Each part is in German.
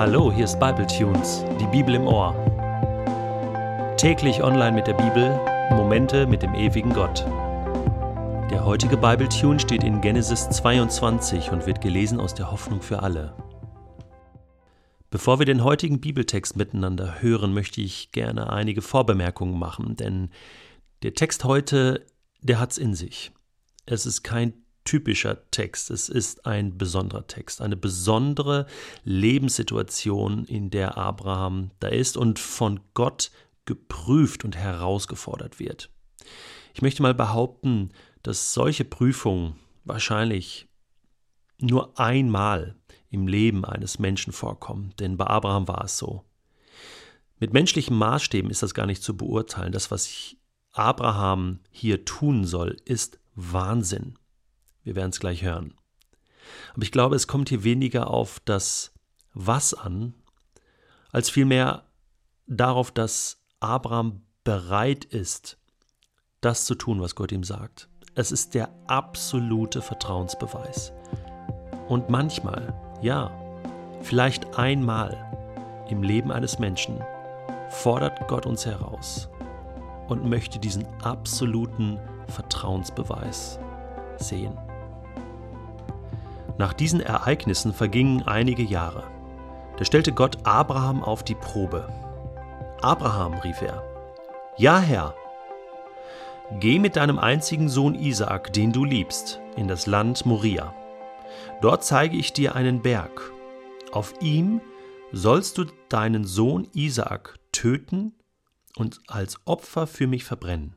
Hallo, hier ist Bible Tunes, die Bibel im Ohr. Täglich online mit der Bibel, Momente mit dem ewigen Gott. Der heutige Bible Tune steht in Genesis 22 und wird gelesen aus der Hoffnung für alle. Bevor wir den heutigen Bibeltext miteinander hören, möchte ich gerne einige Vorbemerkungen machen, denn der Text heute, der hat's in sich. Es ist kein typischer Text. Es ist ein besonderer Text, eine besondere Lebenssituation, in der Abraham da ist und von Gott geprüft und herausgefordert wird. Ich möchte mal behaupten, dass solche Prüfungen wahrscheinlich nur einmal im Leben eines Menschen vorkommen, denn bei Abraham war es so. Mit menschlichen Maßstäben ist das gar nicht zu beurteilen. Das, was Abraham hier tun soll, ist Wahnsinn. Wir werden es gleich hören. Aber ich glaube, es kommt hier weniger auf das Was an, als vielmehr darauf, dass Abraham bereit ist, das zu tun, was Gott ihm sagt. Es ist der absolute Vertrauensbeweis. Und manchmal, ja, vielleicht einmal im Leben eines Menschen fordert Gott uns heraus und möchte diesen absoluten Vertrauensbeweis sehen. Nach diesen Ereignissen vergingen einige Jahre. Da stellte Gott Abraham auf die Probe. Abraham, rief er, Ja, Herr, geh mit deinem einzigen Sohn Isaak, den du liebst, in das Land Moria. Dort zeige ich dir einen Berg. Auf ihm sollst du deinen Sohn Isaak töten und als Opfer für mich verbrennen.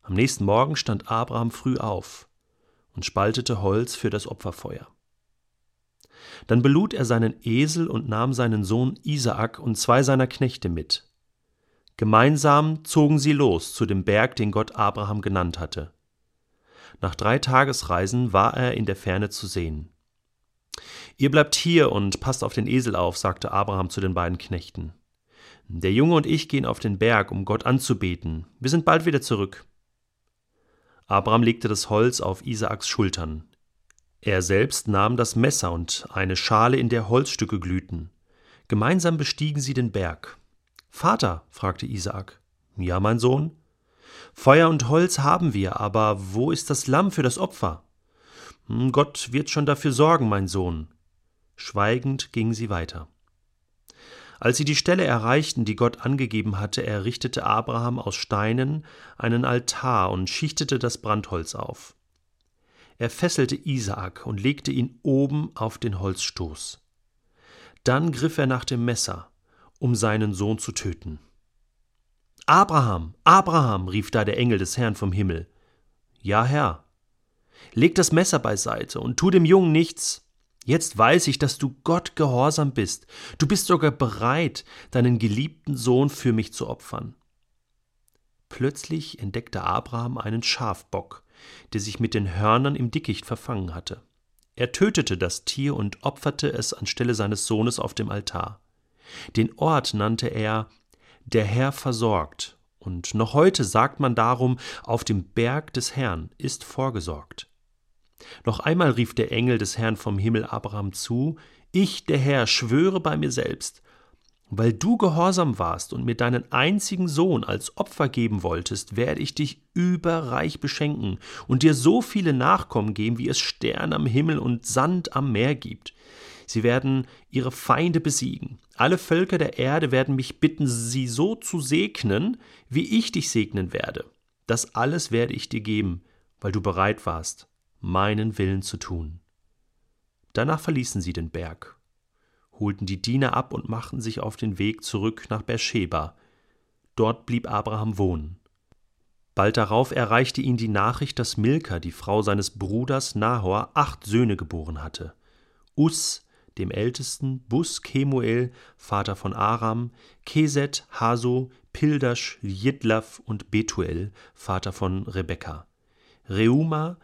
Am nächsten Morgen stand Abraham früh auf und spaltete Holz für das Opferfeuer. Dann belud er seinen Esel und nahm seinen Sohn Isaak und zwei seiner Knechte mit. Gemeinsam zogen sie los zu dem Berg, den Gott Abraham genannt hatte. Nach drei Tagesreisen war er in der Ferne zu sehen. Ihr bleibt hier und passt auf den Esel auf, sagte Abraham zu den beiden Knechten. Der Junge und ich gehen auf den Berg, um Gott anzubeten. Wir sind bald wieder zurück. Abraham legte das Holz auf Isaaks Schultern. Er selbst nahm das Messer und eine Schale, in der Holzstücke glühten. Gemeinsam bestiegen sie den Berg. Vater, fragte Isaak. Ja, mein Sohn. Feuer und Holz haben wir, aber wo ist das Lamm für das Opfer? Hm, Gott wird schon dafür sorgen, mein Sohn. Schweigend gingen sie weiter. Als sie die Stelle erreichten, die Gott angegeben hatte, errichtete Abraham aus Steinen einen Altar und schichtete das Brandholz auf. Er fesselte Isaak und legte ihn oben auf den Holzstoß. Dann griff er nach dem Messer, um seinen Sohn zu töten. Abraham, Abraham, rief da der Engel des Herrn vom Himmel. Ja, Herr. Leg das Messer beiseite und tu dem Jungen nichts. Jetzt weiß ich, dass du Gott gehorsam bist. Du bist sogar bereit, deinen geliebten Sohn für mich zu opfern. Plötzlich entdeckte Abraham einen Schafbock, der sich mit den Hörnern im Dickicht verfangen hatte. Er tötete das Tier und opferte es anstelle seines Sohnes auf dem Altar. Den Ort nannte er Der Herr versorgt, und noch heute sagt man darum, auf dem Berg des Herrn ist vorgesorgt. Noch einmal rief der Engel des Herrn vom Himmel Abraham zu, ich, der Herr, schwöre bei mir selbst, weil du gehorsam warst und mir deinen einzigen Sohn als Opfer geben wolltest, werde ich dich überreich beschenken und dir so viele Nachkommen geben, wie es Sterne am Himmel und Sand am Meer gibt. Sie werden ihre Feinde besiegen. Alle Völker der Erde werden mich bitten, sie so zu segnen, wie ich dich segnen werde. Das alles werde ich dir geben, weil du bereit warst, meinen Willen zu tun. Danach verließen sie den Berg, holten die Diener ab und machten sich auf den Weg zurück nach Beersheba. Dort blieb Abraham wohnen. Bald darauf erreichte ihn die Nachricht, dass Milka, die Frau seines Bruders Nahor, acht Söhne geboren hatte. Us, dem Ältesten, Bus Kemuel, Vater von Aram, Keset, Haso, Pildasch, Jidlaf und Betuel, Vater von Rebekka. Reuma,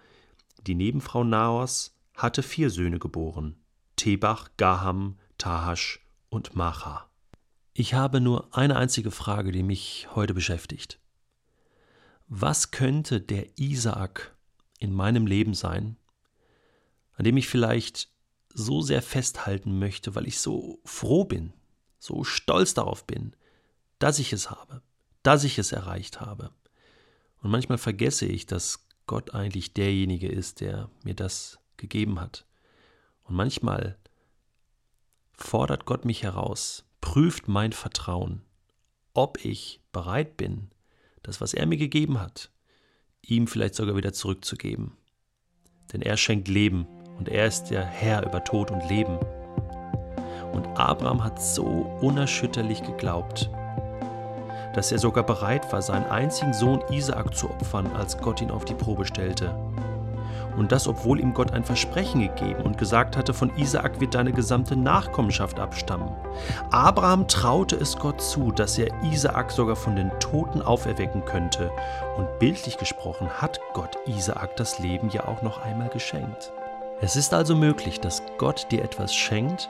die Nebenfrau Naos hatte vier Söhne geboren: Tebach, Gaham, Tahasch und Macha. Ich habe nur eine einzige Frage, die mich heute beschäftigt. Was könnte der Isaak in meinem Leben sein, an dem ich vielleicht so sehr festhalten möchte, weil ich so froh bin, so stolz darauf bin, dass ich es habe, dass ich es erreicht habe. Und manchmal vergesse ich, dass Gott eigentlich derjenige ist, der mir das gegeben hat. Und manchmal fordert Gott mich heraus, prüft mein Vertrauen, ob ich bereit bin, das, was er mir gegeben hat, ihm vielleicht sogar wieder zurückzugeben. Denn er schenkt Leben und er ist der Herr über Tod und Leben. Und Abraham hat so unerschütterlich geglaubt, dass er sogar bereit war, seinen einzigen Sohn Isaak zu opfern, als Gott ihn auf die Probe stellte. Und das, obwohl ihm Gott ein Versprechen gegeben und gesagt hatte, von Isaak wird deine gesamte Nachkommenschaft abstammen. Abraham traute es Gott zu, dass er Isaak sogar von den Toten auferwecken könnte. Und bildlich gesprochen hat Gott Isaak das Leben ja auch noch einmal geschenkt. Es ist also möglich, dass Gott dir etwas schenkt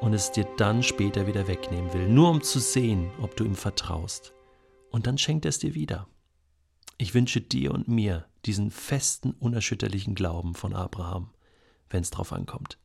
und es dir dann später wieder wegnehmen will, nur um zu sehen, ob du ihm vertraust. Und dann schenkt er es dir wieder. Ich wünsche dir und mir diesen festen, unerschütterlichen Glauben von Abraham, wenn es drauf ankommt.